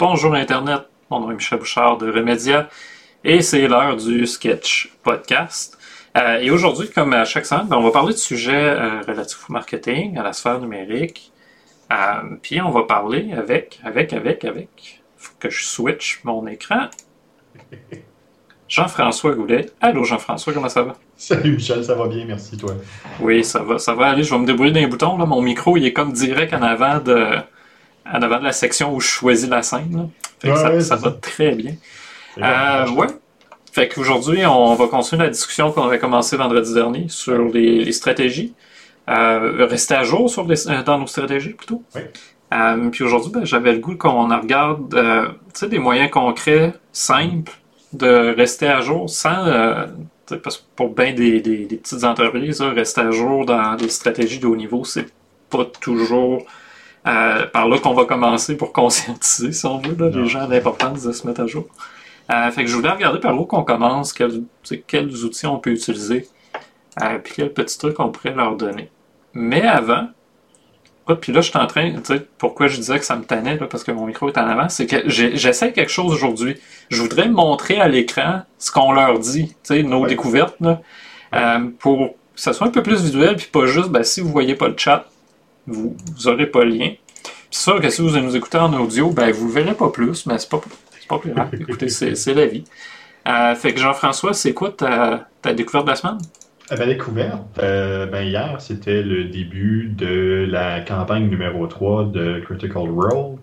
Bonjour Internet, mon nom est Michel Bouchard de Remedia et c'est l'heure du Sketch Podcast. Euh, et aujourd'hui, comme à chaque semaine, ben, on va parler de sujets euh, relatifs au marketing, à la sphère numérique. Euh, puis on va parler avec, avec, avec, avec. Faut que je switch mon écran. Jean-François Goulet. Allô Jean-François, comment ça va? Salut Michel, ça va bien, merci toi. Oui, ça va, ça va aller. Je vais me débrouiller d'un bouton. Là. Mon micro, il est comme direct en avant de, en avant de la section où je choisis la scène. Fait que Ouais, ça, ouais, ça c'est va ça. très bien. Euh, ouais. Fait qu'aujourd'hui, on va continuer la discussion qu'on avait commencé vendredi dernier sur les, les stratégies. Euh, rester à jour sur les- euh, dans nos stratégies plutôt. Oui. Euh, puis aujourd'hui, ben, j'avais le goût qu'on en regarde euh, des moyens concrets, simples, de rester à jour sans. parce que pour bien des, des- des petites entreprises, là, rester à jour dans les stratégies de haut niveau, c'est pas toujours euh, par là qu'on va commencer pour conscientiser, si on veut, là, les gens l'importance de se mettre à jour. Euh, fait que je voulais regarder par où qu'on commence, quels, outils on peut utiliser, euh, puis quels petits trucs on pourrait leur donner. Mais avant, écoute, puis là, je suis en train, tu sais, pourquoi je disais que ça me tannait, là, parce que mon micro est en avant, c'est que j'essaie quelque chose aujourd'hui. Je voudrais montrer à l'écran ce qu'on leur dit, tu sais, nos découvertes, là, pour que ça soit un peu plus visuel, puis pas juste, ben, si vous voyez pas le chat, vous n'aurez pas le lien. C'est sûr que si vous nous écoutez en audio, ben, vous ne verrez pas plus, mais c'est pas, pas plus grave. Écoutez, c'est la vie. Euh, fait que Jean-François, c'est quoi ta, ta découverte de la semaine? À ma découverte, euh, ben hier, c'était le début de la campagne numéro 3 de Critical Role.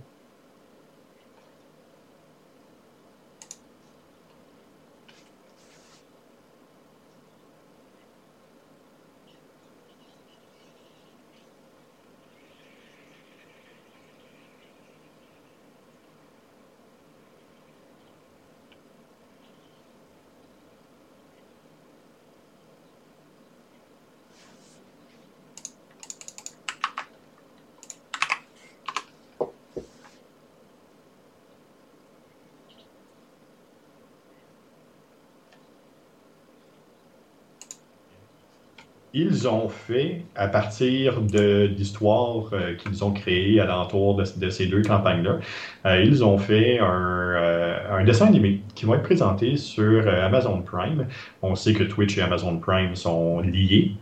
Ils ont fait, à partir de l'histoire euh, qu'ils ont créée alentour de, de ces deux campagnes-là, euh, ils ont fait un, euh, un dessin animé qui va être présenté sur Amazon Prime. On sait que Twitch et Amazon Prime sont liés.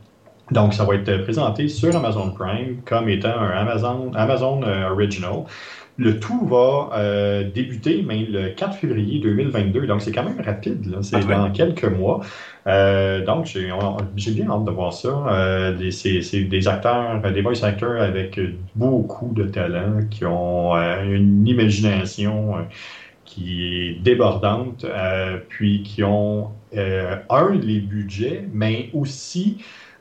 Donc, ça va être présenté sur Amazon Prime comme étant un Amazon, Amazon Original. Le tout va euh, débuter mais, le 4 février 2022. Donc, c'est quand même rapide. C'est Ah ouais. dans quelques mois. Euh, donc, j'ai bien hâte de voir ça. Euh, c'est des acteurs, des voice actors avec beaucoup de talent, qui ont euh, une imagination euh, qui est débordante, euh, puis qui ont, euh, un, les budgets, mais aussi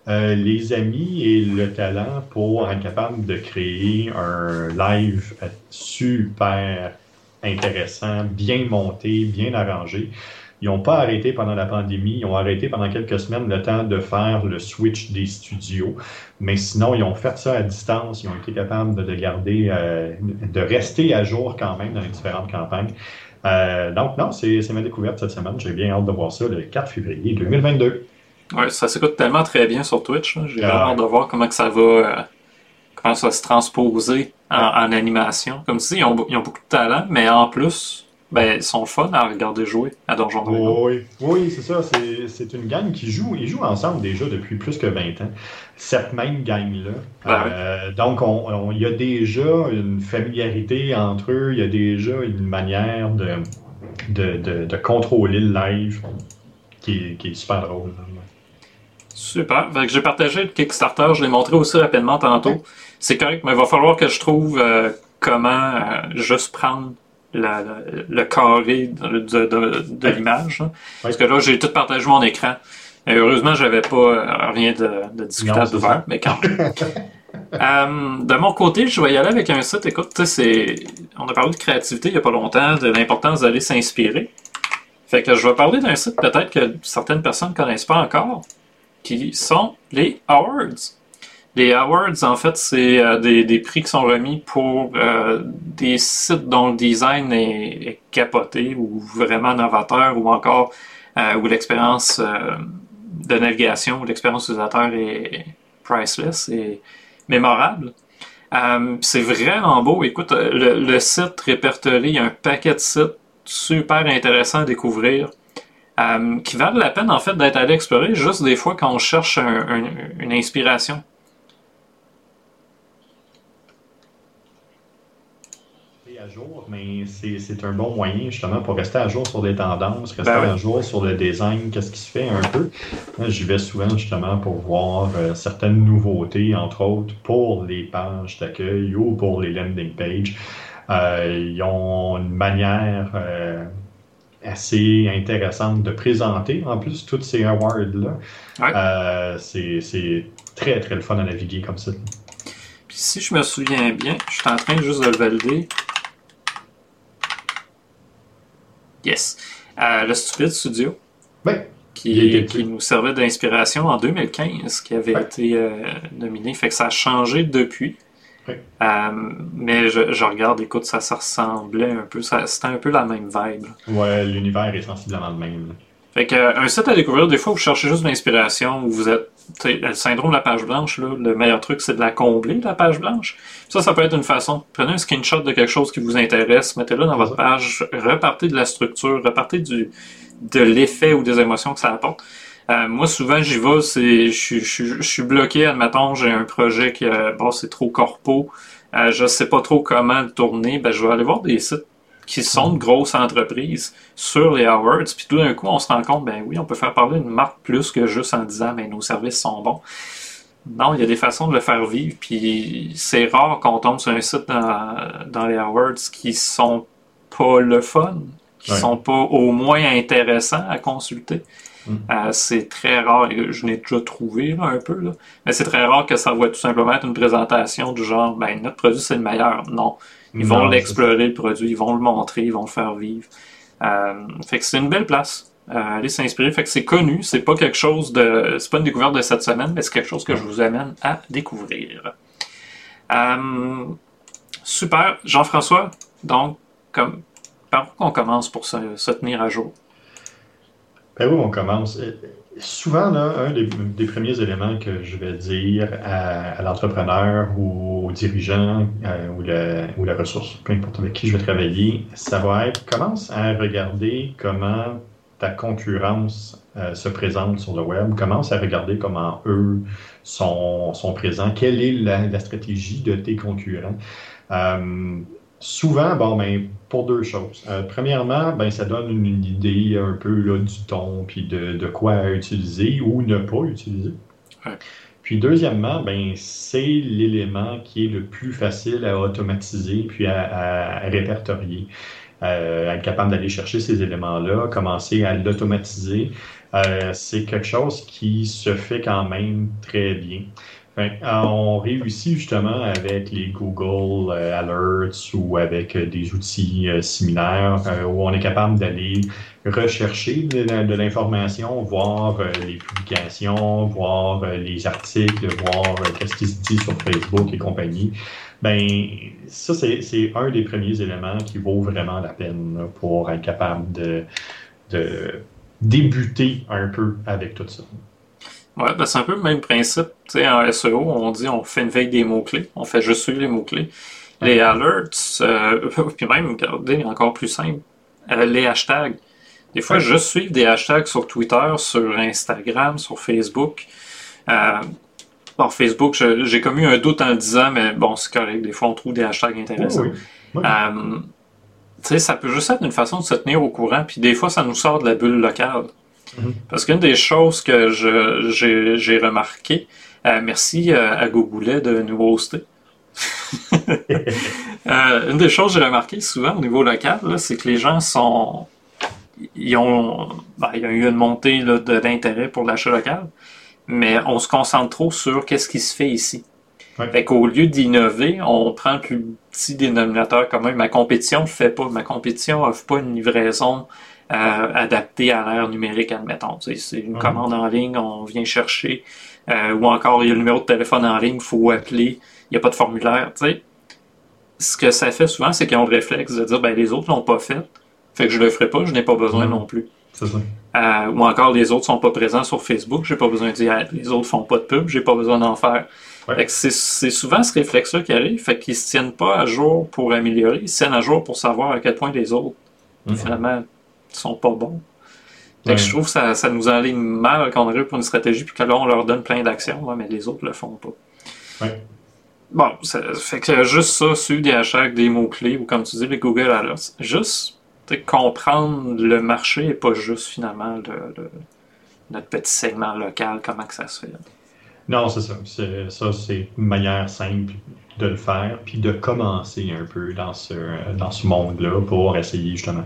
euh, les amis et le talent pour être capable de créer un live super intéressant, bien monté, bien arrangé. Ils n'ont pas arrêté pendant la pandémie, ils ont arrêté pendant quelques semaines le temps de faire le switch des studios, mais sinon ils ont fait ça à distance, ils ont été capables de, de garder, euh, de rester à jour quand même dans les différentes campagnes. Euh, donc non, c'est ma découverte cette semaine, j'ai bien hâte de voir ça le 4 février 2022. Ouais, ça s'écoute tellement très bien sur Twitch. J'ai Ah. hâte de voir comment que ça va, euh, comment ça va se transposer en, en animation. Comme dis, ils ont, ils ont beaucoup de talent, mais en plus, ben, ils sont fun à regarder jouer à Donjon Dragon. Oui, oui, c'est ça. C'est c'est une gang qui joue. Ils jouent ensemble déjà depuis plus que 20 ans. Cette même gang-là. Ah Euh, donc, on- on- il y a déjà une familiarité entre eux. Il y a déjà une manière de, de, de, de contrôler le live qui qui est super drôle. Super. Que j'ai partagé le Kickstarter, je l'ai montré aussi rapidement tantôt. C'est correct, mais il va falloir que je trouve euh, comment euh, juste prendre la- la- le carré de, de- de- de Oui. l'image. là. Parce que là, j'ai tout partagé mon écran. Et heureusement, j'avais pas euh, rien de, discutable ouvert, mais quand même. De mon côté, je vais y aller avec un site. Écoute, on a parlé de créativité il n'y a pas longtemps, de l'importance d'aller s'inspirer. Fait que je vais parler d'un site peut-être que certaines personnes ne connaissent pas encore, qui sont les Awards. Les Awards, en fait, c'est euh, des, des prix qui sont remis pour euh, des sites dont le design est, capoté ou vraiment novateur ou encore euh, où l'expérience de navigation ou l'expérience utilisateur est priceless et mémorable. C'est vraiment beau. Écoute, le, le, site répertorie un paquet de sites super intéressants à découvrir. Euh, qui valent la peine en fait d'être allé explorer juste des fois quand on cherche une inspiration. à jour, mais c'est un bon moyen justement pour rester à jour sur des tendances, rester ben à jour sur le design, qu'est-ce qui se fait un peu. J'y vais souvent justement pour voir euh, certaines nouveautés, entre autres pour les pages d'accueil ou pour les landing pages. Euh, ils ont une manière euh, assez intéressante de présenter en plus tous ces awards-là. c'est très très le fun à naviguer comme ça. Puis si je me souviens bien, je suis en train juste de le valider. Yes. Euh, le Stupid Studio. Qui, qui, nous servait d'inspiration en 2015, qui avait été euh, nominé. Fait que ça a changé depuis. Euh, mais je, regarde, écoute, ça, ressemblait un peu, c'était un peu la même vibe. Ouais, l'univers est sensiblement le même. Fait que, un site à découvrir, des fois, vous cherchez juste de l'inspiration, ou vous êtes le syndrome de la page blanche, là, le meilleur truc, c'est de la combler, la page blanche. Ça, ça peut être une façon. Prenez un screenshot de quelque chose qui vous intéresse, mettez-le dans votre page, repartez de la structure, repartez du, de l'effet ou des émotions que ça apporte. Euh, moi, souvent, j'y vais, c'est, je, je, je, suis bloqué, admettons, j'ai un projet qui, bon, c'est trop corpo, euh, je sais pas trop comment le tourner, ben, je vais aller voir des sites qui sont de grosses entreprises sur les awards, puis tout d'un coup, on se rend compte, ben oui, on peut faire parler une marque plus que juste en disant, mais ben, nos services sont bons. Non, il y a des façons de le faire vivre, puis c'est rare qu'on tombe sur un site dans, les awards qui sont pas le fun, qui sont pas au moins intéressants à consulter. Mm. Euh, c'est très rare, je n'ai déjà trouvé un peu, là, mais c'est très rare que ça va tout simplement être une présentation du genre, ben notre produit c'est le meilleur. Non, ils vont l'explorer, le produit, ils vont le montrer, ils vont le faire vivre. Euh, fait que c'est une belle place. Euh, aller s'inspirer. Fait que c'est connu, c'est pas quelque chose de. C'est pas une découverte de cette semaine, mais c'est quelque chose que je vous amène à découvrir. Euh, super. Jean-François, donc, comme, par où on commence pour se tenir à jour? Ben oui, on commence. Euh, souvent, là, un des, premiers éléments que je vais dire à, l'entrepreneur ou au dirigeant euh, ou, la, ou, la, ressource, peu importe avec qui je vais travailler, ça va être commence à regarder comment ta concurrence euh, se présente sur le web, commence à regarder comment eux sont, sont présents, quelle est la stratégie de tes concurrents? Souvent, bon, ben, pour deux choses. Euh, premièrement, ben, ça donne une, idée un peu là, du ton, puis de, quoi utiliser ou ne pas utiliser. Puis deuxièmement, ben, c'est l'élément qui est le plus facile à automatiser puis à, répertorier. Euh, être capable d'aller chercher ces éléments-là, commencer à l'automatiser, euh, c'est quelque chose qui se fait quand même très bien. Euh, on réussit justement avec les Google euh, Alerts ou avec euh, des outils similaires où on est capable d'aller rechercher de, l'information, voir les publications, voir les articles, voir qu'est-ce qui se dit sur Facebook et compagnie. Ben, ça, c'est un des premiers éléments qui vaut vraiment la peine pour être capable de, de débuter un peu avec tout ça. Ouais, ben c'est un peu le même principe. Tu sais, en SEO, on dit on fait une veille des mots-clés, on fait juste suivre les mots-clés. Les alerts, euh, puis même, regardez, encore plus simple, euh, les hashtags. Des fois, juste suivre des hashtags sur Twitter, sur Instagram, sur Facebook. Euh, bon, Facebook, j'ai commis un doute en le disant, mais bon, c'est correct. Des fois, on trouve des hashtags intéressants. Euh, tu sais, ça peut juste être une façon de se tenir au courant, puis des fois, ça nous sort de la bulle locale. Mhm. Parce qu'une des choses que j'ai remarqué, euh, merci euh, à Gogoulet de nous hoster. Euh, une des choses que j'ai remarqué souvent au niveau local, c'est que les gens sont. Ils ont, ben, il y a eu une montée de l'intérêt pour l'achat local, mais on se concentre trop sur qu'est-ce qui se fait ici. Fait qu'au lieu d'innover, on prend le plus petit dénominateur commun. Ma compétition ne fait pas. Ma compétition offre pas une livraison adapté à l'ère numérique, admettons. C'est une commande en ligne, on vient chercher, euh, ou encore il y a le numéro de téléphone en ligne, il faut appeler, il n'y a pas de formulaire. Ce que ça fait souvent, c'est qu'ils ont le réflexe de dire ben, les autres l'ont pas fait, fait que je le ferai pas, je n'ai pas besoin non plus. Euh, ou encore les autres sont pas présents sur Facebook, j'ai pas besoin de dire les autres font pas de pub, j'ai pas besoin d'en faire. C'est souvent ce réflexe-là qui arrive, fait qu'ils se tiennent pas à jour pour améliorer, ils se tiennent à jour pour savoir à quel point les autres, Mhm. finalement, sont pas bons. Ouais. je trouve que ça, ça nous enligne mal qu'on arrive pour une stratégie, puis que là, on leur donne plein d'actions, mais les autres le font pas. Ouais. Bon, ça fait que juste ça, suivre des hashtags, des mots-clés, ou comme tu dis, les Google Alerts, juste comprendre le marché et pas juste finalement le- le- notre petit segment local, comment que ça se fait. Non, c'est ça. C'est- Ça, c'est une manière simple de le faire, puis de commencer un peu dans ce, dans ce monde-là pour essayer justement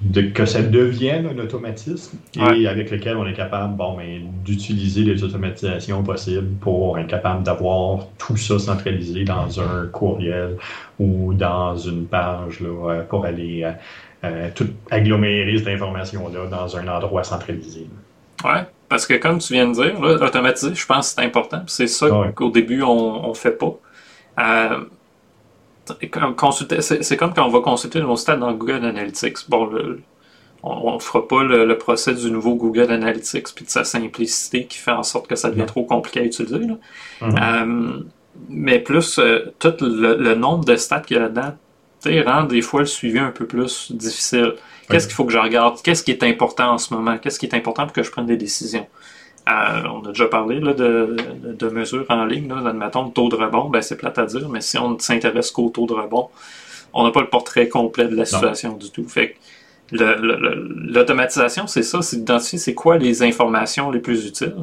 de, que ça devienne un automatisme et avec lequel on est capable bon, ben, d'utiliser les automatisations possibles pour être capable d'avoir tout ça centralisé dans un courriel ou dans une page là, euh, pour aller euh, euh, tout agglomérer cette information-là dans un endroit centralisé. Ouais, parce que comme tu viens de dire, là, automatiser, je pense que c'est important. C'est ça Ouais. qu'au début, on ne fait pas. Euh, consulter- c'est comme quand on va consulter nos stats dans Google Analytics. Bon, le- on ne fera pas le, le procès du nouveau Google Analytics puis de sa simplicité qui fait en sorte que ça devient trop compliqué à utiliser. là. Mhm. Euh, mais plus euh, tout le, le nombre de stats qu'il y a là-dedans rend des fois le suivi un peu plus difficile. Qu'est-ce qu'il faut que je regarde? Qu'est-ce qui est important en ce moment? Qu'est-ce qui est important pour que je prenne des décisions? Euh, on a déjà parlé là, de, de, mesures en ligne. Là, admettons, le taux de rebond, ben, c'est plate à dire, mais si on ne s'intéresse qu'au taux de rebond, on n'a pas le portrait complet de la situation du tout. Fait l'automatisation, c'est ça, c'est d'identifier c'est quoi les informations les plus utiles.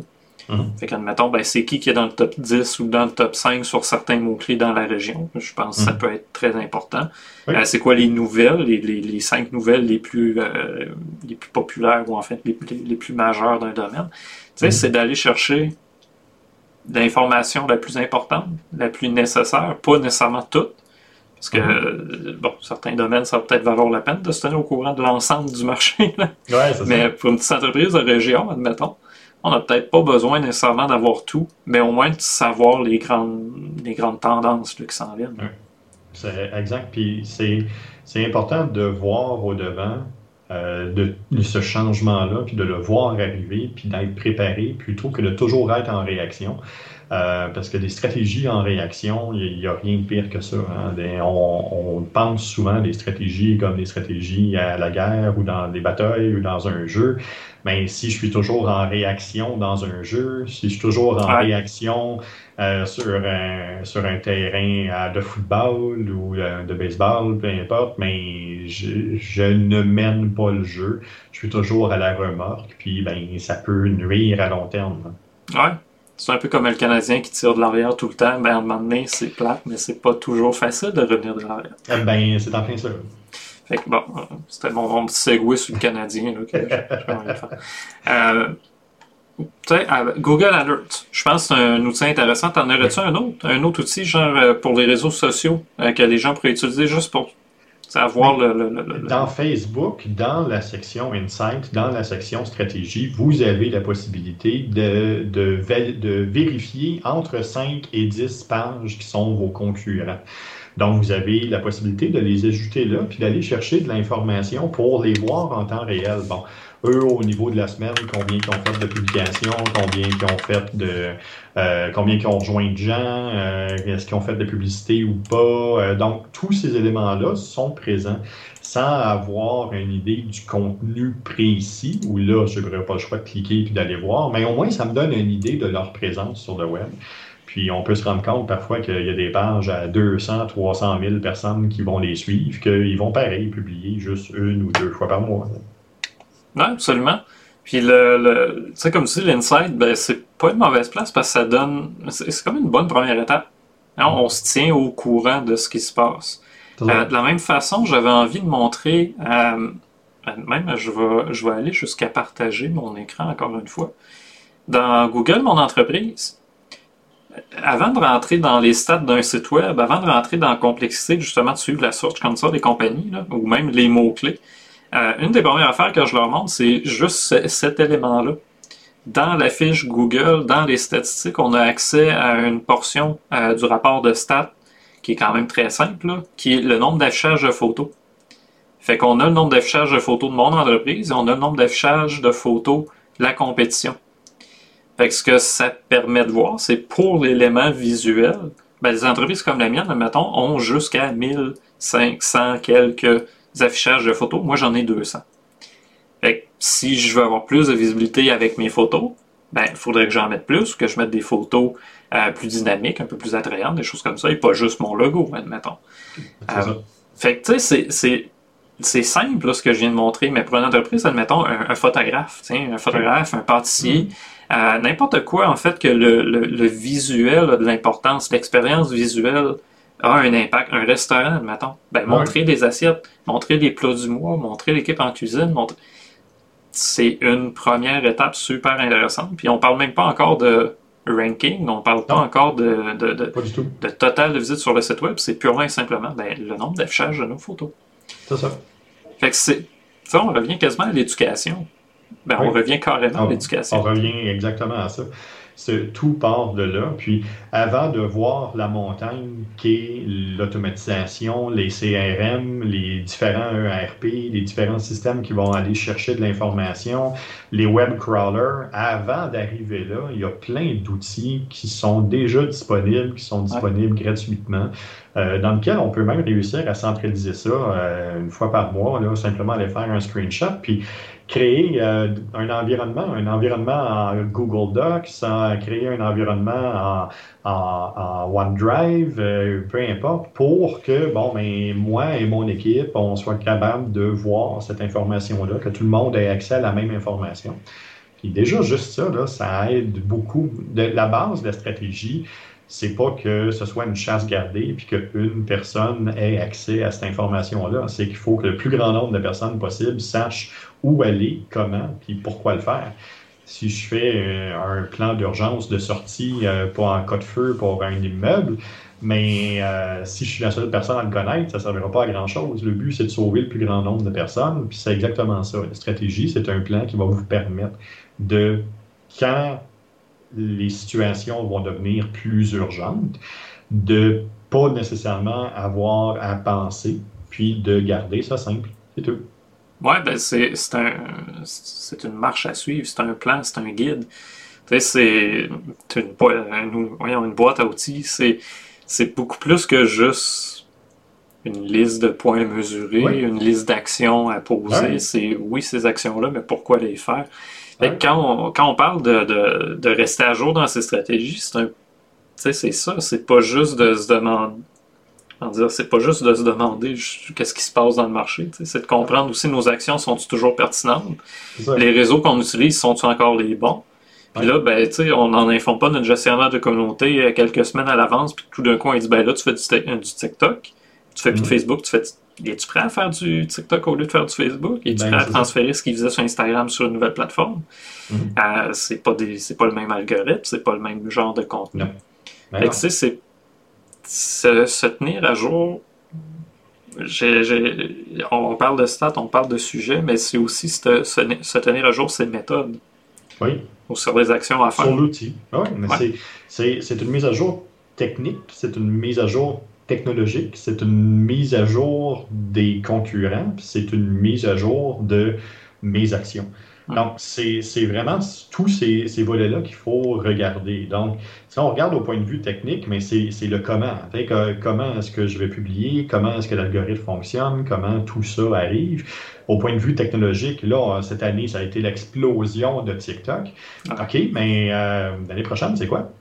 Mhm. Fait qu'admettons, ben, c'est qui qui est dans le top 10 ou dans le top 5 sur certains mots-clés dans la région. Je pense que ça Mhm. peut être très important. Oui. Euh, c'est quoi les nouvelles, les, les, les cinq nouvelles les plus, euh, les plus populaires ou en fait les, les, les plus majeures d'un domaine? Sais, Mhm. c'est d'aller chercher l'information la plus importante, la plus nécessaire, pas nécessairement toute. Parce que, Mhm. euh, bon, certains domaines, ça va peut-être valoir la peine de se tenir au courant de l'ensemble du marché. là. Ouais, c'est Mais ça. pour une petite entreprise de région, admettons, on n'a peut-être pas besoin nécessairement d'avoir tout, mais au moins de savoir les grandes, les grandes tendances là, qui s'en viennent. C'est exact. Puis c'est, c'est important de voir au devant euh, de, de ce changement-là, puis de le voir arriver, puis d'être préparé, plutôt que de toujours être en réaction. Euh, parce que des stratégies en réaction, il n'y a, rien de pire que ça. hein. Des- on, on pense souvent des stratégies comme des stratégies à la guerre ou dans des batailles ou dans un jeu. Mais si je suis toujours en réaction dans un jeu, si je suis toujours en Ouais. réaction euh, sur, un, sur un terrain euh, de football ou euh, de baseball, peu importe, mais je, je ne mène pas le jeu. Je suis toujours à la remorque, puis ben, ça peut nuire à long terme. Ouais. C'est un peu comme le Canadien qui tire de l'arrière tout le temps. Ben, à un moment donné, c'est plate, mais c'est pas toujours facile de revenir de l'arrière. Eh Ben, c'est en plein ça. Fait que bon, c'était mon, mon petit segway sur le Canadien là, que faire. Euh, tu sais, à- Google Alert, je pense que c'est un outil intéressant. T'en aurais-tu un autre? Un autre outil, genre euh, pour les réseaux sociaux, euh, que les gens pourraient utiliser juste pour savoir le, le, le- le- Dans Facebook, dans la section Insight, dans la section stratégie, vous avez la possibilité de, de, de vérifier entre 5 et 10 pages qui sont vos concurrents. Donc, vous avez la possibilité de les ajouter là, puis d'aller chercher de l'information pour les voir en temps réel. Bon, eux, au niveau de la semaine, combien ils ont fait de publications, combien ils ont fait de, euh, combien ils ont rejoint de gens, euh, est-ce qu'ils ont fait de publicité ou pas. Euh, donc, tous ces éléments-là sont présents sans avoir une idée du contenu précis, où là, je n'aurais pas le choix de cliquer et d'aller voir, mais au moins, ça me donne une idée de leur présence sur le web. Puis on peut se rendre compte parfois qu'il y a des pages à 200, 300 000 personnes qui vont les suivre, qu'ils vont pareil publier juste une ou deux fois par mois. Ouais, absolument. Puis le, le tu sais, comme tu dis, l'insight, ben, c'est pas une mauvaise place parce que ça donne, c'est comme une bonne première étape. Hein, on se tient au courant de ce qui se passe. Euh, de la même façon, j'avais envie de montrer, euh, même je vais, je vais aller jusqu'à partager mon écran encore une fois. Dans Google, mon entreprise, avant de rentrer dans les stats d'un site web, avant de rentrer dans la complexité justement de suivre la search comme ça des compagnies, là, ou même les mots-clés, euh, une des premières affaires que je leur montre, c'est juste ce- cet élément-là. Dans la fiche Google, dans les statistiques, on a accès à une portion euh, du rapport de stats qui est quand même très simple, qui est le nombre d'affichages de photos. Fait qu'on a le nombre d'affichages de photos de mon entreprise et on a le nombre d'affichages de photos de la compétition. Fait que ce que ça permet de voir, c'est pour l'élément visuel, ben, les entreprises comme la mienne, mettons, ont jusqu'à 1500 quelques affichages de photos. Moi, j'en ai 200. Fait que si je veux avoir plus de visibilité avec mes photos, ben, il faudrait que j'en mette plus, que je mette des photos euh, plus dynamiques, un peu plus attrayantes, des choses comme ça, et pas juste mon logo, admettons. Euh, fait que, tu sais, c'est simple ce que je viens de montrer, mais pour une entreprise, admettons, un, photographe, un photographe, un pâtissier, mm-hmm. euh, n'importe quoi, en fait, que le, visuel a de l'importance, l'expérience visuelle a un impact. Un restaurant, admettons, ben, montrer des assiettes, montrer les plats du mois, montrer l'équipe en cuisine, montrer c'est une première étape super intéressante. Puis on parle même pas encore de ranking, on parle pas encore de, de, de, total de visites sur le site web, c'est purement et simplement ben, le nombre d'affichages de nos photos. C'est ça. Fait que c'est. Ça, on revient quasiment à l'éducation. Ben, On revient carrément à l'éducation. On revient exactement à ça tout part de là. Puis avant de voir la montagne qu'est l'automatisation, les CRM, les différents ERP, les différents systèmes qui vont aller chercher de l'information, les web crawlers, avant d'arriver là, il y a plein d'outils qui sont déjà disponibles, qui sont disponibles gratuitement. Euh, dans lequel on peut même réussir à centraliser ça euh, une fois par mois, là, simplement aller faire un screenshot. Puis créer euh, un environnement, un environnement en Google Docs, créer un environnement en, OneDrive, euh, peu importe, pour que, bon, ben, moi et mon équipe, on soit capable de voir cette information-là, que tout le monde ait accès à la même information. Puis déjà, juste ça, là, ça aide beaucoup. De, la base de la stratégie, c'est pas que ce soit une chasse gardée puis qu'une personne ait accès à cette information-là. C'est qu'il faut que le plus grand nombre de personnes possible sachent où aller, comment, puis pourquoi le faire. Si je fais euh, un plan d'urgence de sortie euh, pour un cas de feu pour un immeuble, mais euh, si je suis la seule personne à le connaître, ça ne servira pas à grand-chose. Le but, c'est de sauver le plus grand nombre de personnes, puis c'est exactement ça. La stratégie, c'est un plan qui va vous permettre de, quand les situations vont devenir plus urgentes, de pas nécessairement avoir à penser, puis de garder ça simple. C'est tout. Oui, ben c'est un, une marche à suivre, c'est un plan, c'est un guide. Tu sais, c'est une, une boîte à outils, c'est beaucoup plus que juste une liste de points à mesurer, une liste d'actions à poser. C'est oui, ces actions-là, mais pourquoi les faire? quand, on, quand on parle de, de, de, rester à jour dans ces stratégies, c'est un. c'est ça, c'est pas juste de se demander. C'est pas juste de se demander qu'est-ce qui se passe dans le marché, c'est de comprendre aussi nos actions sont toujours pertinentes. Les réseaux qu'on utilise sont-ils encore les bons? Puis là, ben, on n'en informe pas notre gestionnaire de communauté quelques semaines à l'avance, puis tout d'un coup, on dit ben là, tu fais du, du TikTok, tu fais plus de mm-hmm. Facebook, tu fais es-tu prêt à faire du TikTok au lieu de faire du Facebook? Es-tu ben, prêt à transférer ce qu'il faisait sur Instagram sur une nouvelle plateforme? Mm c'est pas pas le même algorithme, c'est pas le même genre de contenu. Ben c'est se, tenir à jour. on parle de stats, on parle de sujets, mais c'est aussi se, tenir à jour, c'est méthodes. Oui. Ou sur les actions à faire. Sur l'outil. Ah oui, mais c'est une mise à jour technique, c'est une mise à jour technologique, c'est une mise à jour des concurrents, c'est une mise à jour de mes actions. Donc, c'est vraiment tous ces, ces volets-là qu'il faut regarder. Donc, si on regarde au point de vue technique, mais c'est le comment. comment est-ce que je vais publier, comment est-ce que l'algorithme fonctionne, comment tout ça arrive? Au point de vue technologique, là, cette année, ça a été l'explosion de TikTok. OK, mais euh, l'année prochaine, c'est quoi?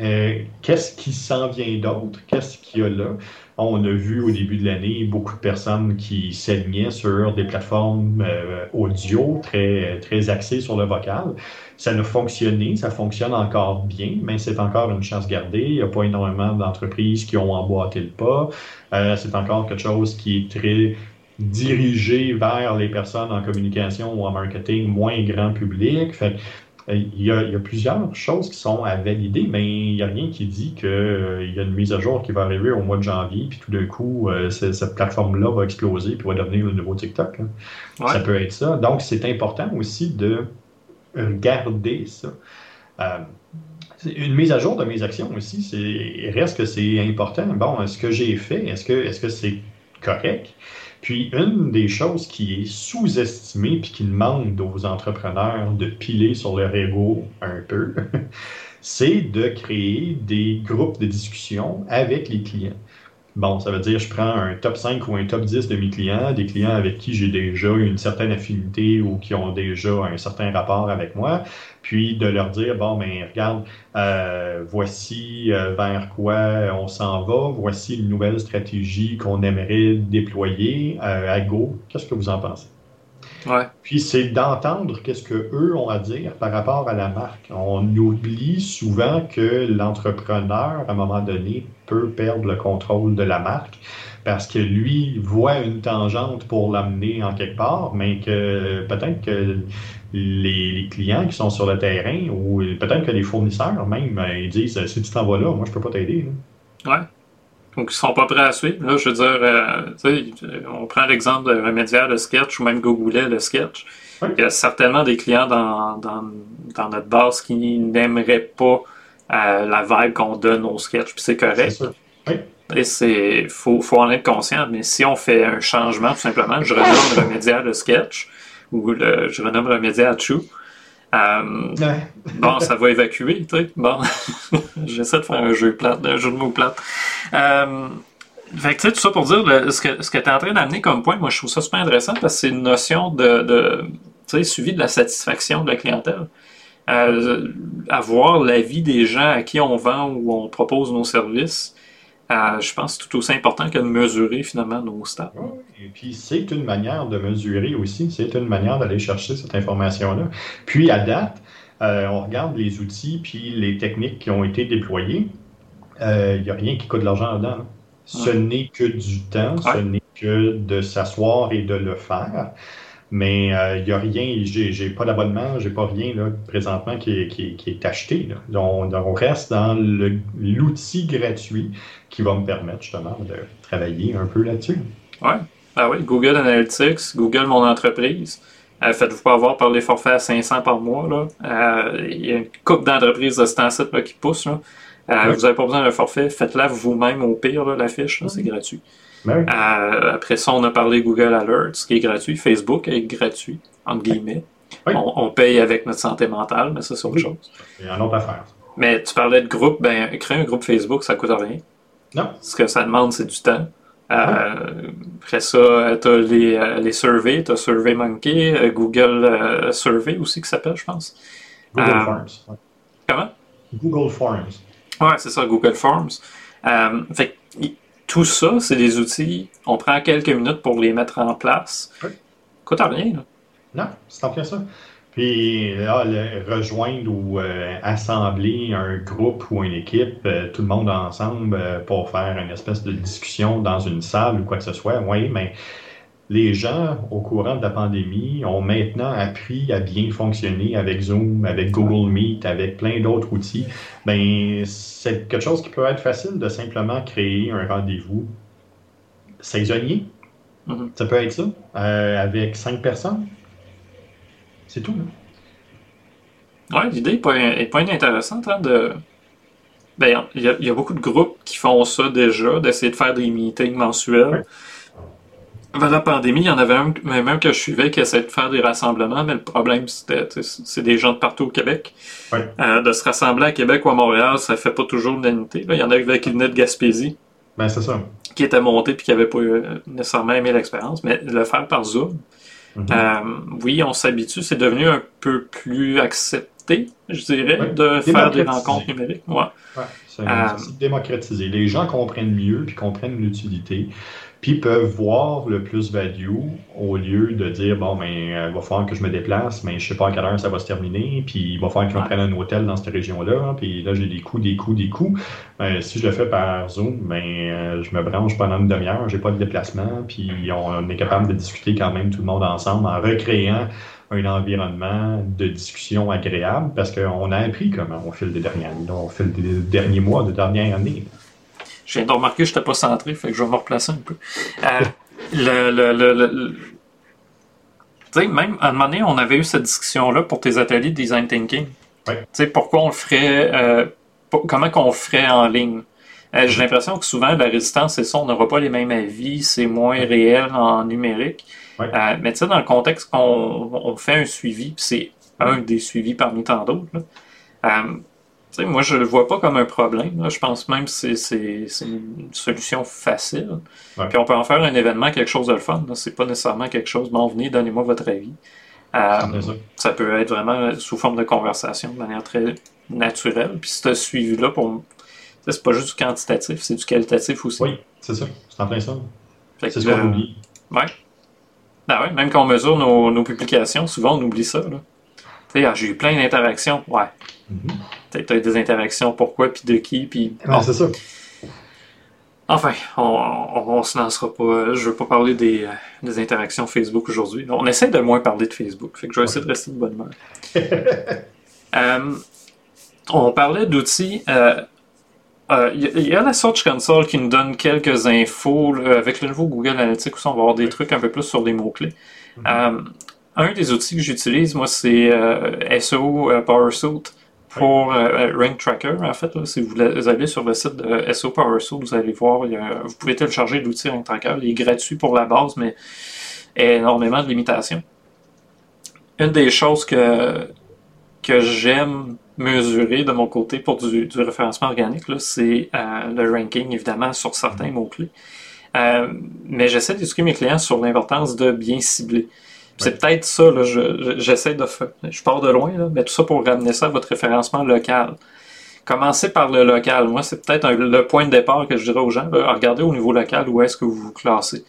Euh, qu'est-ce qui s'en vient d'autre? Qu'est-ce qu'il y a là? On a vu au début de l'année beaucoup de personnes qui saignaient sur des plateformes euh, audio très, très axées sur le vocal. Ça a fonctionné, ça fonctionne encore bien, mais c'est encore une chance gardée. Il n'y a pas énormément d'entreprises qui ont emboîté le pas. Euh, c'est encore quelque chose qui est très dirigé vers les personnes en communication ou en marketing moins grand public. Euh, il y, a, plusieurs choses qui sont à valider, mais il n'y a rien qui dit qu'il euh, y a une mise à jour qui va arriver au mois de janvier, puis tout d'un coup, euh, cette plateforme-là va exploser, puis va devenir le nouveau TikTok. Ça peut être ça. Donc, c'est important aussi de garder ça. une mise à jour de mes actions aussi, c'est reste que c'est important. Bon, est-ce que j'ai fait? Est-ce que est-ce que c'est correct? Puis une des choses qui est sous-estimée puis qui demande aux entrepreneurs de piler sur leur ego un peu, c'est de créer des groupes de discussion avec les clients. Bon, ça veut dire je prends un top 5 ou un top 10 de mes clients, des clients avec qui j'ai déjà une certaine affinité ou qui ont déjà un certain rapport avec moi, puis de leur dire, bon, mais regarde, euh, voici euh, vers quoi on s'en va, voici une nouvelle stratégie qu'on aimerait déployer euh, à Go. Qu'est-ce que vous en pensez? Puis c'est d'entendre qu'est-ce que eux ont à dire par rapport à la marque. On oublie souvent que l'entrepreneur, à un moment donné, peut perdre le contrôle de la marque parce que lui voit une tangente pour l'amener en quelque part, mais que peut-être que les, clients qui sont sur le terrain ou peut-être que les fournisseurs même, ils disent si tu t'en vas là, moi je peux pas t'aider. Ouais. Donc, ils sont pas prêts à suivre. Là, je veux dire, euh, on prend l'exemple de Remédiaire, le sketch, ou même Googlet, le sketch. Il y a certainement des clients dans, dans, notre base qui n'aimeraient pas euh, la vibe qu'on donne au sketch, puis c'est correct. Et c'est faut, faut en être conscient, mais si on fait un changement, tout simplement, je renomme Remédiaire le sketch, ou le, je renomme Remédiaire Chou, euh, bon, ça va évacuer, tu sais. Bon, j'essaie de faire un jeu plate, un jeu de mots plate. Euh, fait que, tu sais, tout ça pour dire, ce que, ce que tu es en train d'amener comme point, moi, je trouve ça super intéressant parce que c'est une notion de, de tu sais, suivi de la satisfaction de la clientèle. Euh, avoir l'avis des gens à qui on vend ou on propose nos services, euh, je pense que c'est tout aussi important que de mesurer finalement nos stats. et puis c'est une manière de mesurer aussi, c'est une manière d'aller chercher cette information-là. Puis à date, euh, on regarde les outils puis les techniques qui ont été déployées. Il euh, n'y a rien qui coûte de l'argent dedans. Ce n'est que du temps, ce n'est que de s'asseoir et de le faire. Mais il euh, n'y a rien, j'ai pas d'abonnement, j'ai pas rien là, présentement qui est, qui, qui est acheté. Là. Donc, on reste dans l'outil gratuit qui va me permettre justement de travailler un peu là-dessus. Oui. Ah oui, Google Analytics, Google Mon Entreprise. Euh, Faites-vous pas avoir par les forfaits à 500 par mois. Euh, il y a une couple d'entreprises de ce temps qui poussent. Là. Euh, vous n'avez pas besoin d'un forfait. Faites-la vous-même au pire, la fiche. C'est gratuit. Ben euh, après ça, on a parlé Google Alerts, qui est gratuit. Facebook est gratuit, entre guillemets. On, paye avec notre santé mentale, mais ça, c'est autre chose. Il y a un autre affaire. Mais tu parlais de groupe, ben, créer un groupe Facebook, ça coûte rien. Non. Ce que ça demande, c'est du temps. Euh, après ça, tu as les, euh, les surveys, tu as SurveyMonkey, Google Survey aussi qui s'appelle, je pense. Google Forms. Comment? Google Forms. Ouais, c'est ça, Google Forms. fait tout ça, c'est des outils, on prend quelques minutes pour les mettre en place. Oui. Coûte rien. Là. Non, c'est en fait ça. Puis là, rejoindre ou euh, assembler un groupe ou une équipe, euh, tout le monde ensemble euh, pour faire une espèce de discussion dans une salle ou quoi que ce soit, oui, mais les gens, au courant de la pandémie, ont maintenant appris à bien fonctionner avec Zoom, avec Google Meet, avec plein d'autres outils. Ben, c'est quelque chose qui peut être facile de simplement créer un rendez-vous saisonnier. Mm-hmm. Ça peut être ça, euh, avec cinq personnes. C'est tout. Oui, l'idée est pas, inintéressante. Hein, de... Ben, il y, a beaucoup de groupes qui font ça déjà, d'essayer de faire des meetings mensuels. Avant la pandémie, il y en avait un, même que je suivais qui essayait de faire des rassemblements, mais le problème, c'était c'est des gens de partout au Québec. Euh, de se rassembler à Québec ou à Montréal, ça fait pas toujours l'unité. Il y en a qui venaient de Gaspésie. Ben, c'est ça. Qui étaient montés puis qui n'avaient pas euh, nécessairement aimé l'expérience. Mais le faire par Zoom, mm-hmm. euh, oui, on s'habitue. C'est devenu un peu plus accepté, je dirais, de faire des rencontres numériques. Ouais. c'est démocratisé. Les gens comprennent mieux puis comprennent l'utilité puis peuvent voir le plus-value au lieu de dire bon, ben, euh, il va falloir que je me déplace, mais je sais pas à quelle heure ça va se terminer, puis il va falloir que je me prenne un hôtel dans cette région-là, puis là, j'ai des coûts, des coûts, des coûts. Ben, si je le fais par Zoom, ben, euh, je me branche pendant une demi-heure, j'ai pas de déplacement, puis on est capable de discuter quand même tout le monde ensemble en recréant un environnement de discussion agréable parce qu'on a appris comment au fil des derniers, au fil des derniers mois, des dernières années. Je viens de remarquer que je n'étais pas centré, fait que je vais me replacer un peu. Euh, le, le, le, tu sais, même à un moment donné, on avait eu cette discussion-là pour tes ateliers de design thinking. Tu sais, pourquoi on le ferait, euh, comment qu'on le ferait en ligne? Euh, J'ai l'impression que souvent, la résistance, c'est ça, on n'aura pas les mêmes avis, c'est moins réel en numérique. Ouais. Euh, mais tu sais, dans le contexte qu'on on fait un suivi, puis c'est un des suivis parmi tant d'autres, là, euh, tu sais, moi, je le vois pas comme un problème. là. Je pense même que c'est- c'est c'est une solution facile. Ouais. Puis on peut en faire un événement, quelque chose de le fun. là. C'est pas nécessairement quelque chose, bon, venez, donnez-moi votre avis. Euh, ça. peut être vraiment sous forme de conversation, de manière très naturelle. Puis ce suivi-là, pour c'est pas juste du quantitatif, c'est du qualitatif aussi. Oui, c'est ça. C'est en plein ça. Fait que, C'est ce qu'on euh, oublie. Ouais. Ben ouais, même quand on mesure nos, nos publications, souvent on oublie ça. là. Tu ah, j'ai eu plein d'interactions. Ouais. Mhm. Peut-être eu des interactions, pourquoi, puis de qui, puis... Bon. c'est ça. Enfin, on, on, on se lancera pas. Je veux pas parler des, euh, des interactions Facebook aujourd'hui. On essaie de moins parler de Facebook. Fait que je vais essayer de rester de bonne humeur. Euh, on parlait d'outils. euh, euh, Il y, a- il y a la Search Console qui nous donne quelques infos. là, avec le nouveau Google Analytics aussi, on va avoir des trucs un peu plus sur les mots-clés. Mhm. Euh, un des outils que j'utilise, moi, c'est euh, SEO euh, PowerSuite pour euh, Rank Tracker. En fait, là, si vous allez sur le site de SEO PowerSuite, vous allez voir, il y a- vous pouvez télécharger l'outil Rank Tracker. Il est gratuit pour la base, mais énormément de limitations. Une des choses que, que j'aime mesurer de mon côté pour du, du référencement organique, c'est euh, le ranking, évidemment, sur certains mots-clés. Euh, mais j'essaie d'éduquer mes clients sur l'importance de bien cibler. C'est peut-être ça, là, je- je- j'essaie de faire. Je pars de loin, là, mais tout ça pour ramener ça à votre référencement local. Commencez par le local. Moi, c'est peut-être un- le point de départ que je dirais aux gens. là, regardez au niveau local où est-ce que vous vous classez.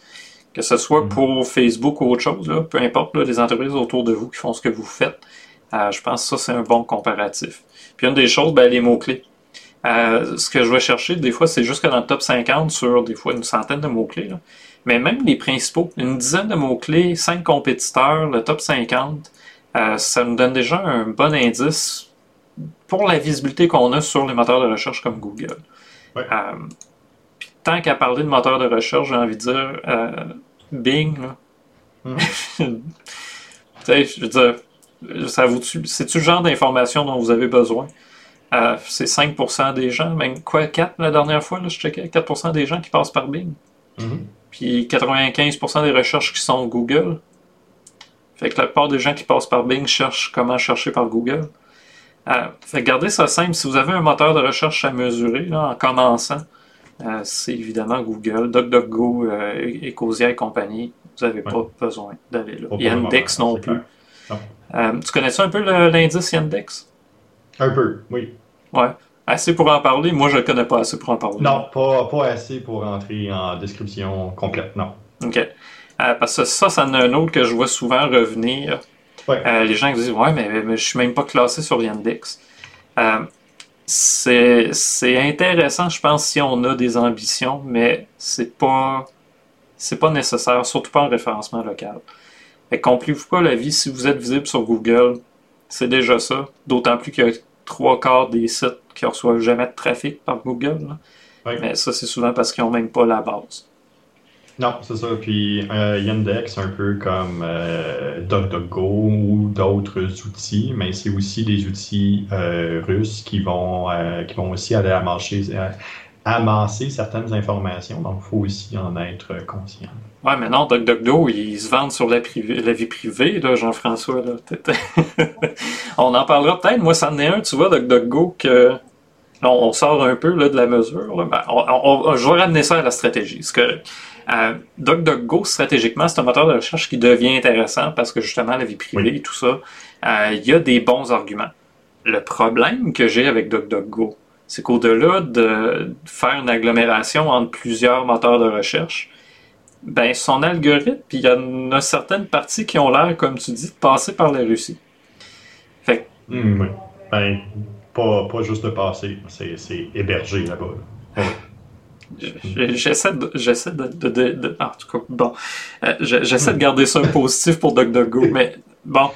Que ce soit Mhm. pour Facebook ou autre chose, là, peu importe là, les entreprises autour de vous qui font ce que vous faites, euh, je pense que ça, c'est un bon comparatif. Puis une des choses, ben, les mots-clés. Euh, ce que je vais chercher, des fois, c'est jusque dans le top 50 sur des fois une centaine de mots-clés. Mais même les principaux, une dizaine de mots-clés, cinq compétiteurs, le top 50, euh, ça nous donne déjà un bon indice pour la visibilité qu'on a sur les moteurs de recherche comme Google. Ouais. Euh, tant qu'à parler de moteurs de recherche, j'ai envie de dire euh, Bing. là. Je veux dire, ça vous c'est-tu le genre d'information dont vous avez besoin? Euh, c'est 5% des gens, même quoi, 4 la dernière fois, là, je checkais, 4% des gens qui passent par Bing. Mhm. Puis 95% des recherches qui sont Google. Fait que la plupart des gens qui passent par Bing cherchent comment chercher par Google. Euh, fait que gardez ça simple. Si vous avez un moteur de recherche à mesurer, là, en commençant, euh, c'est évidemment Google, DuckDuckGo, euh, Ecosia et compagnie. Vous n'avez pas besoin d'aller là. Yandex non plus. Euh, tu connais ça un peu l'indice Yandex? Un peu, oui. Ouais. Assez pour en parler. Moi, je ne connais pas assez pour en parler. Non, pas, pas assez pour entrer en description complète, non. OK. Euh, parce que ça, ça en a un autre que je vois souvent revenir. Ouais. Euh, les gens qui disent Ouais, mais, mais je suis même pas classé sur Yandex. Euh, c'est c'est intéressant, je pense, si on a des ambitions, mais c'est pas c'est pas nécessaire, surtout pas en référencement local. Compliquez-vous pas la vie si vous êtes visible sur Google, c'est déjà ça. D'autant plus qu'il y a trois quarts des sites qui reçoivent jamais de trafic par Google. Mais ça, c'est souvent parce qu'ils n'ont même pas la base. Non, c'est ça. Puis euh, Yandex, un peu comme euh, DuckDuckGo ou d'autres outils, mais c'est aussi des outils euh, russes qui vont, euh, qui vont aussi aller amasser, euh, amasser certaines informations. Donc, il faut aussi en être conscient. Ouais, mais non, DuckDuckGo, ils se vendent sur la, vie privée, là, Jean-François. là. On en parlera peut-être. Moi, ça en est un, tu vois, DuckDuckGo, que on sort un peu là, de la mesure. là. Ben, on- on- je vais ramener ça à la stratégie. C'est que euh, DuckDuckGo, stratégiquement, c'est un moteur de recherche qui devient intéressant parce que justement, la vie privée et tout ça, euh, il y a des bons arguments. Le problème que j'ai avec DuckDuckGo, c'est qu'au-delà de faire une agglomération entre plusieurs moteurs de recherche, ben, son algorithme, puis il y en a certaines parties qui ont l'air, comme tu dis, de passer par la Russie. Fait que, oui. Ben, pas, pas juste de passer, c'est hébergé là-bas. là. j'essaie de, de, de, de- de- en tout cas, bon, Euh, je- j'essaie de garder ça positif pour DuckDuckGo, mais bon,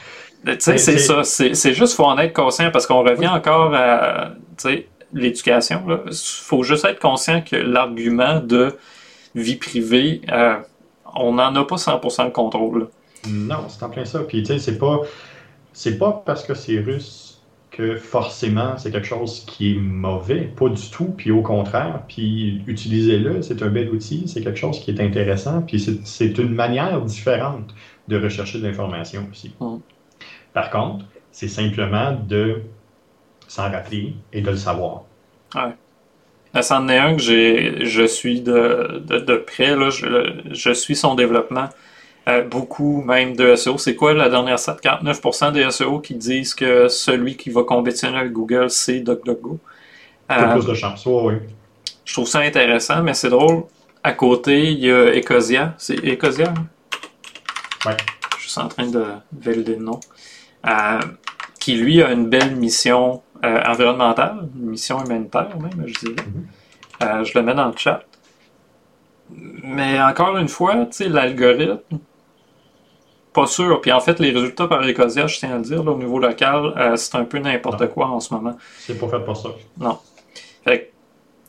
tu sais, c'est ça, c'est juste, faut en être conscient, parce qu'on revient encore à, l'éducation, là. Faut juste être conscient que l'argument de vie privée, euh, on n'en a pas 100% le contrôle, là. Non, c'est en plein ça. Puis, tu sais, c'est pas, c'est pas parce que c'est russe que forcément c'est quelque chose qui est mauvais, pas du tout, puis au contraire, puis utilisez-le, c'est un bel outil, c'est quelque chose qui est intéressant, puis c'est une manière différente de rechercher de l'information aussi. Mm. Par contre, c'est simplement de s'en rappeler et de le savoir. Ouais. C'en est un que je suis de, de, près, là, je, je suis son développement. Euh, beaucoup même de SEO. C'est quoi la dernière stat? 49% des SEO qui disent que celui qui va compétitionner avec Google, c'est DuckDuckGo. Euh, plus de chance, oui. Je trouve ça intéressant, mais c'est drôle. À côté, il y a Ecosia. C'est Ecosia? Hein? Oui. Je suis en train de valider le nom. Euh, qui, lui, a une belle mission euh, environnementale, une mission humanitaire même, je dirais. Mm-hmm. je le mets dans le chat. Mais encore une fois, l'algorithme, pas sûr. Puis en fait, les résultats par Ecosia, je tiens à le dire, au niveau local, euh, c'est un peu n'importe quoi en ce moment. C'est pas fait pour ça. Non. Fait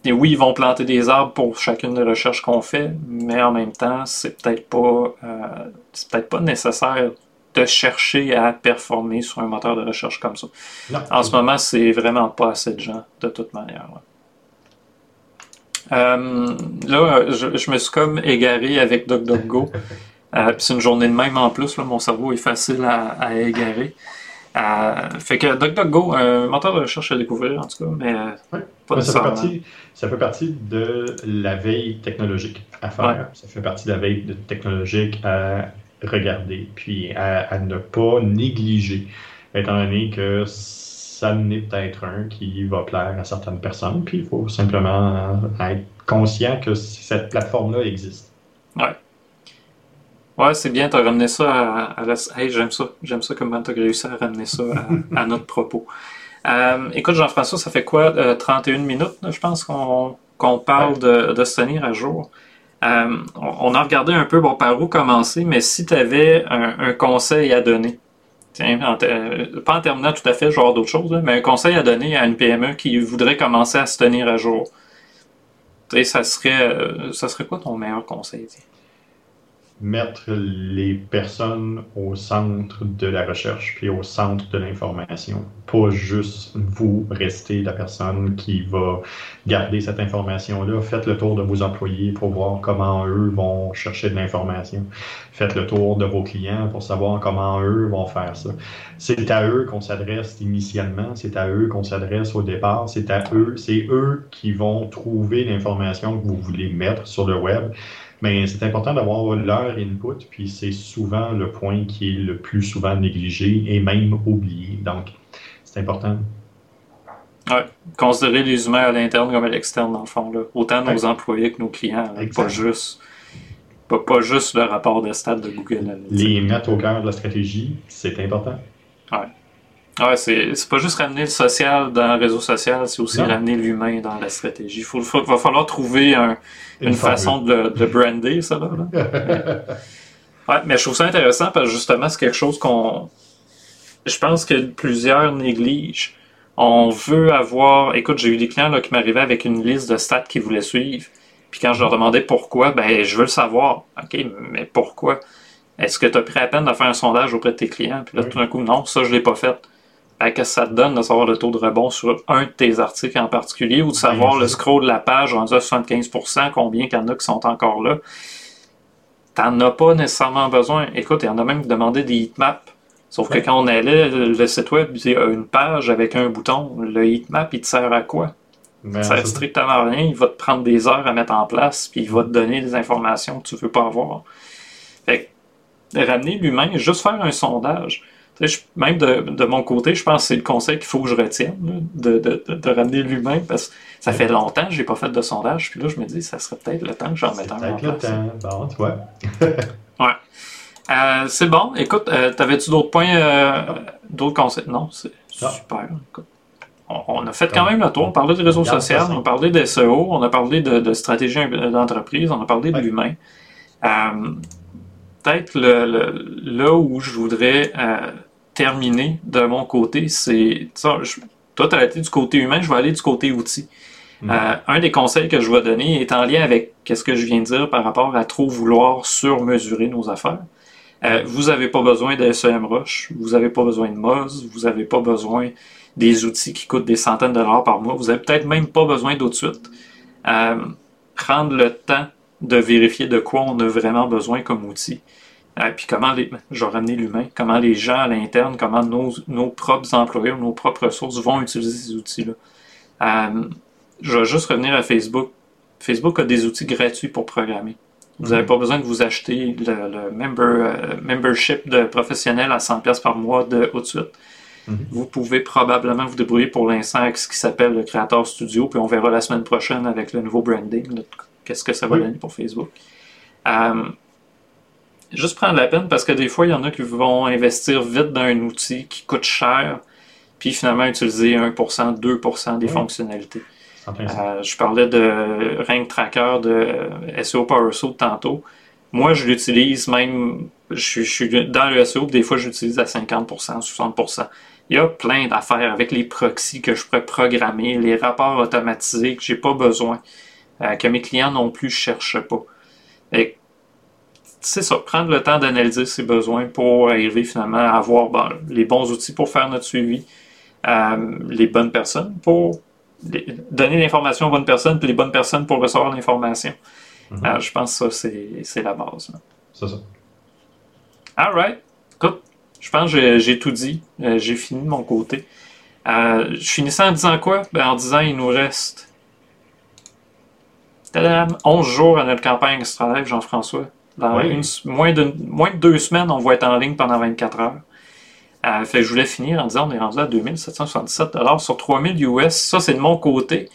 et oui, ils vont planter des arbres pour chacune des recherches qu'on fait, mais en même temps, c'est peut-être pas, euh, c'est peut-être pas nécessaire de chercher à performer sur un moteur de recherche comme ça. En ce moment, c'est vraiment pas assez de gens, de toute manière. Euh, là, je, me suis comme égaré avec DuckDuckGo. Euh, c'est une journée de même en plus, là, mon cerveau est facile à, égarer. Euh, fait que DuckDuckGo, un moteur de recherche à découvrir en tout cas, mais pas ça, fait partie, ça fait partie de la veille technologique à faire. Ça fait partie de la veille technologique à regarder, puis à, ne pas négliger, étant donné que ça n'est peut-être un qui va plaire à certaines personnes, puis il faut simplement être conscient que cette plateforme-là existe. Ouais. C'est bien, tu as ramené ça à, la... Hey, j'aime ça. J'aime ça comment tu as réussi à ramener ça à, notre propos. Euh, écoute, Jean-François, ça fait quoi? 31 euh, minutes, je pense, qu'on parle de, se tenir à jour? Euh, on, a regardé un peu bon, par où commencer, mais si tu avais un, conseil à donner, tiens, pas en terminant tout à fait, genre d'autres choses, mais un conseil à donner à une PME qui voudrait commencer à se tenir à jour, ça serait, ça serait quoi ton meilleur conseil? Mettre les personnes au centre de la recherche puis au centre de l'information. Pas juste vous rester la personne qui va garder cette information-là. Faites le tour de vos employés pour voir comment eux vont chercher de l'information. Faites le tour de vos clients pour savoir comment eux vont faire ça. C'est à eux qu'on s'adresse initialement, c'est à eux qu'on s'adresse au départ, c'est à eux, c'est eux qui vont trouver l'information que vous voulez mettre sur le web mais c'est important d'avoir leur input, puis c'est souvent le point qui est le plus souvent négligé et même oublié. Donc, c'est important. Oui, considérer les humains à l'interne comme à l'externe, dans le fond. Là. Autant nos employés que nos clients. pas juste pas, juste le rapport de stade de Google. les mettre au cœur de la stratégie, c'est important. Oui. Ouais, c'est, pas juste ramener le social dans le réseau social, c'est aussi ramener l'humain dans la stratégie. Il va falloir trouver une, façon de, de, brander ça. Là, ouais, mais je trouve ça intéressant parce que justement, c'est quelque chose qu'on. Je pense que plusieurs négligent. On veut avoir. Écoute, j'ai eu des clients là, qui m'arrivaient avec une liste de stats qu'ils voulaient suivre. Puis quand je leur demandais pourquoi, ben je veux le savoir. OK, mais pourquoi? Est-ce que tu as pris la peine de faire un sondage auprès de tes clients? Puis là, tout d'un coup, non, ça, je l'ai pas fait qu'est-ce que ça te donne de savoir le taux de rebond sur un de tes articles en particulier ou de savoir le scroll de la page rendu à 75%, combien qu'il y en a qui sont encore là. T'en as pas nécessairement besoin. Écoute, il y en a même qui demandaient des heatmaps. Sauf que quand on allait, le site web, il y a une page avec un bouton. Le heatmap, il te sert à quoi? Ben, ça sert strictement rien. Il va te prendre des heures à mettre en place, puis il va te donner des informations que tu veux pas avoir. Fait ramener l'humain, juste faire un sondage même de, mon côté, je pense que c'est le conseil qu'il faut que je retienne, de, ramener l'humain, parce que ça fait longtemps que je n'ai pas fait de sondage, puis là, je me dis, ça serait peut-être le temps que j'en mette un en place. Bon, tu vois. ouais. Euh, c'est bon. Écoute, euh, t'avais-tu d'autres points, euh, d'autres conseils? Non, c'est super. on, a fait quand même le tour. On parlait de réseaux sociaux, on a parlé de SEO, on a parlé de, stratégie d'entreprise, on a parlé de l'humain peut-être le, là où je voudrais terminé de mon côté, c'est. Toi, tu as été du côté humain, je vais aller du côté outil. Mm. Euh, un des conseils que je vais donner est en lien avec ce que je viens de dire par rapport à trop vouloir surmesurer nos affaires. Euh, vous n'avez pas besoin de SEM Rush, vous n'avez pas besoin de Moz, vous n'avez pas besoin des outils qui coûtent des centaines de dollars par mois. Vous n'avez peut-être même pas besoin d'au de suite. Euh, prendre le temps de vérifier de quoi on a vraiment besoin comme outil. Euh, puis comment les, je vais ramener l'humain, comment les gens à l'interne, comment nos, nos propres employés, nos propres ressources vont utiliser ces outils-là. Euh, je vais juste revenir à Facebook. Facebook a des outils gratuits pour programmer. Vous n'avez mhm. pas besoin de vous acheter le, member, euh, membership de professionnel à 100$ par mois de haut de suite. Mhm. Vous pouvez probablement vous débrouiller pour l'instant avec ce qui s'appelle le Creator Studio, puis on verra la semaine prochaine avec le nouveau branding, qu'est-ce que ça va donner pour Facebook. Euh, juste prendre la peine parce que des fois, il y en a qui vont investir vite dans un outil qui coûte cher, puis finalement utiliser 1%, 2% des fonctionnalités. Euh, je parlais de Rank Tracker de SEO PowerSoul tantôt. Moi, je l'utilise même, je, suis dans le SEO, des fois, je l'utilise à 50%, 60%. Il y a plein d'affaires avec les proxys que je pourrais programmer, les rapports automatisés que j'ai pas besoin, euh, que mes clients non plus cherchent pas. C'est ça, prendre le temps d'analyser ses besoins pour arriver finalement à avoir les bons outils pour faire notre suivi, euh, les bonnes personnes pour donner l'information aux bonnes personnes, puis les bonnes personnes pour recevoir l'information. Mhm. Euh, je pense que ça, c'est la base. C'est ça. All right. Écoute, je pense que j'ai tout dit. Euh, j'ai fini de mon côté. Je finissais en disant quoi? Ben, en disant il nous reste 11 jours à notre campagne Extra Live, Jean-François. Dans moins, de, moins de deux semaines, on va être en ligne pendant 24 heures. Euh, fait je voulais finir en disant on est rendu à 2777 sur 3000 US. Ça, c'est de mon côté.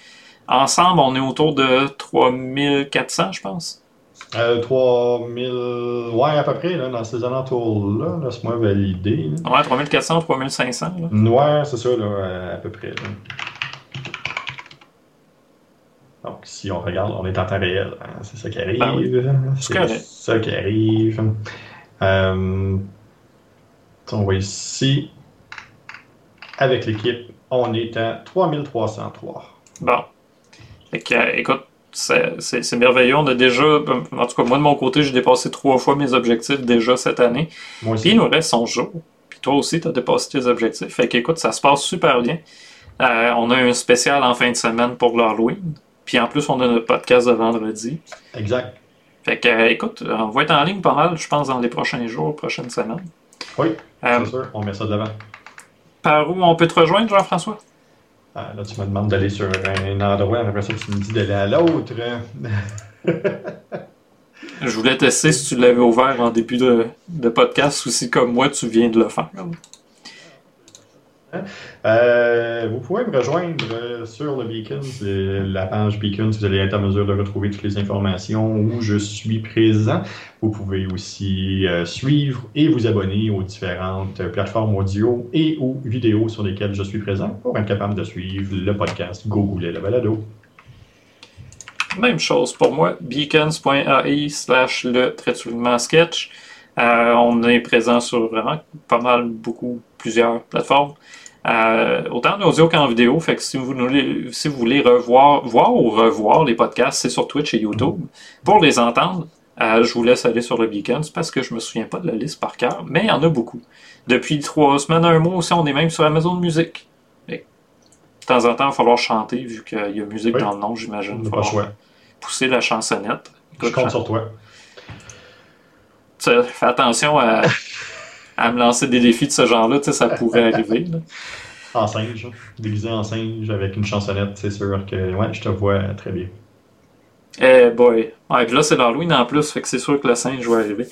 Ensemble, on est autour de 3400, je pense. Euh, 3000, ouais, à peu près, là, dans ces alentours-là. Laisse-moi valider. Ouais, 3400, 3500. Là. Ouais, c'est ça, là, à peu près. Donc, si on regarde, on est en temps réel. Hein, c'est ça qui arrive. Ben c'est ça qui arrive. Euh, on voit ici, avec l'équipe, on est à 3303. Bon. écoute, c'est merveilleux. On a déjà, en tout cas, moi de mon côté, j'ai dépassé trois fois mes objectifs déjà cette année. Moi aussi. Puis il nous reste 11 jours. Puis toi aussi, tu as dépassé tes objectifs. Fait qu'écoute, ça se passe super bien. Euh, on a un spécial en fin de semaine pour l'Halloween. Puis en plus, on a notre podcast de vendredi. Exact. Fait que, écoute, on va être en ligne pas mal, je pense, dans les prochains jours, prochaines semaines. Oui, euh, c'est sûr, on met ça de l'avant. Par où on peut te rejoindre, Jean-François? Ah, là, tu me demandes d'aller sur un endroit, après ça, tu me dis d'aller à l'autre. Je voulais tester si tu l'avais ouvert en début de, de podcast ou si, comme moi, tu viens de le faire. Euh, vous pouvez me rejoindre euh, sur le Beacon, la page Beacon, vous allez être en mesure de retrouver toutes les informations où je suis présent. Vous pouvez aussi euh, suivre et vous abonner aux différentes plateformes audio et ou vidéo sur lesquelles je suis présent pour être capable de suivre le podcast Google le balado. Même chose pour moi, beacons.ai slash le trait sketch. on est présent sur vraiment pas mal, beaucoup, plusieurs plateformes. Euh, autant en audio qu'en vidéo. Fait que si vous, voulez, si vous voulez revoir, voir ou revoir les podcasts, c'est sur Twitch et YouTube. Pour les entendre, euh, je vous laisse aller sur le Beacons parce que je me souviens pas de la liste par cœur, mais il y en a beaucoup. Depuis trois semaines, un mois aussi, on est même sur Amazon Music. de temps en temps, il va falloir chanter vu qu'il y a musique dans le nom, j'imagine. Il va falloir pousser la chansonnette. je compte sur toi. Fais attention à à me lancer des défis de ce genre-là, ça pourrait arriver. En singe, déguisé en singe avec une chansonnette, c'est sûr que ouais, je te vois très bien. Eh boy. Ouais, puis là, c'est l'Halloween en plus, fait que c'est sûr que le singe va arriver.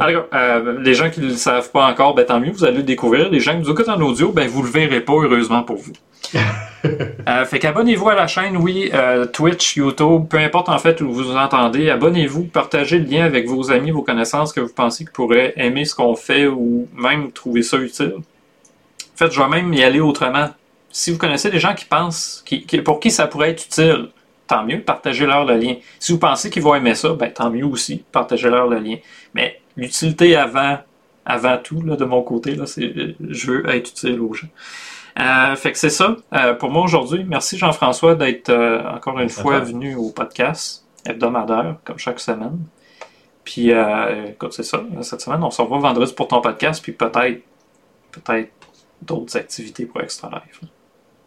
Alors, euh, les gens qui ne le savent pas encore, ben, tant mieux, vous allez le découvrir. Les gens qui nous écoutent en audio, ben, vous le verrez pas, heureusement pour vous. euh, fait qu'abonnez-vous à la chaîne, oui, euh, Twitch, YouTube, peu importe en fait où vous entendez, abonnez-vous, partagez le lien avec vos amis, vos connaissances que vous pensez qui pourraient aimer ce qu'on fait ou même trouver ça utile. En fait, je vais même y aller autrement. Si vous connaissez des gens qui pensent, qui, pour qui ça pourrait être utile, tant mieux, partagez-leur le lien. Si vous pensez qu'ils vont aimer ça, ben, tant mieux aussi, partagez-leur le lien. Mais l'utilité avant, avant tout, de mon côté, là, c'est je veux être utile aux gens. Euh, fait que c'est ça euh, pour moi aujourd'hui. Merci Jean-François d'être euh, encore une fois venu au podcast hebdomadaire, comme chaque semaine. Puis, écoute, c'est ça. Cette semaine, on se revoit vendredi pour ton podcast, puis peut-être, peut-être d'autres activités pour Extra Life.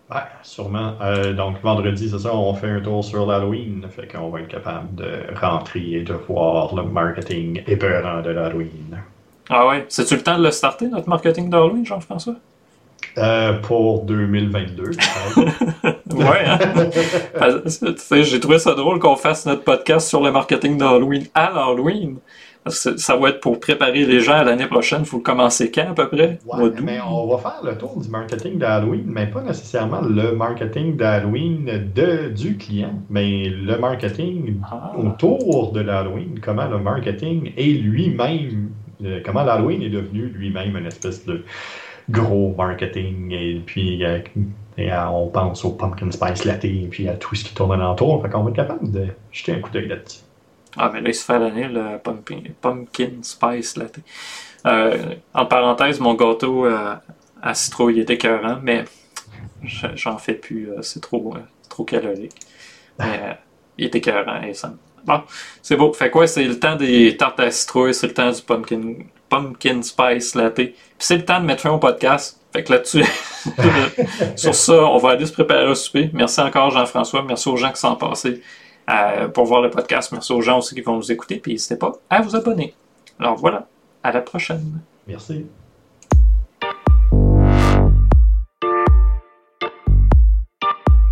Ouais, sûrement. Donc, vendredi, c'est ça, on fait un tour sur l'Halloween. Fait qu'on va être capable de rentrer et de voir le marketing épeurant de l'Halloween. Ah ouais? C'est-tu le temps de le starter, notre marketing d'Halloween, Jean-François? Euh, pour 2022. ouais, hein? J'ai trouvé ça drôle qu'on fasse notre podcast sur le marketing d'Halloween à l'Halloween. Ça va être pour préparer les gens à l'année prochaine. Il faut commencer quand à peu près? Ouais, mais on va faire le tour du marketing d'Halloween, mais pas nécessairement le marketing d'Halloween du client, mais le marketing ah. autour de l'Halloween, comment le marketing est lui-même, euh, comment l'Halloween est devenu lui-même une espèce de gros marketing et puis euh, on pense au pumpkin spice latte et puis à tout ce qui tourne alentour. Fait qu'on va être capable de jeter un coup d'œil là-dessus. Ah, mais là, il se fait l'année, le pumpkin, spice latte. Euh, en parenthèse, mon gâteau euh, à citrouille est écœurant, mais j'en fais plus. c'est trop, trop calorique. Mais il est écœurant et ça. Bon, c'est beau. Fait quoi? C'est le temps des tartes à citrouille, c'est le temps du pumpkin, pumpkin spice latte. Puis c'est le temps de mettre fin au podcast. Fait que là-dessus, sur ça, on va aller se préparer au souper. Merci encore, Jean-François. Merci aux gens qui sont passés euh, pour voir le podcast. Merci aux gens aussi qui vont nous écouter. Puis n'hésitez pas à vous abonner. Alors voilà, à la prochaine. Merci.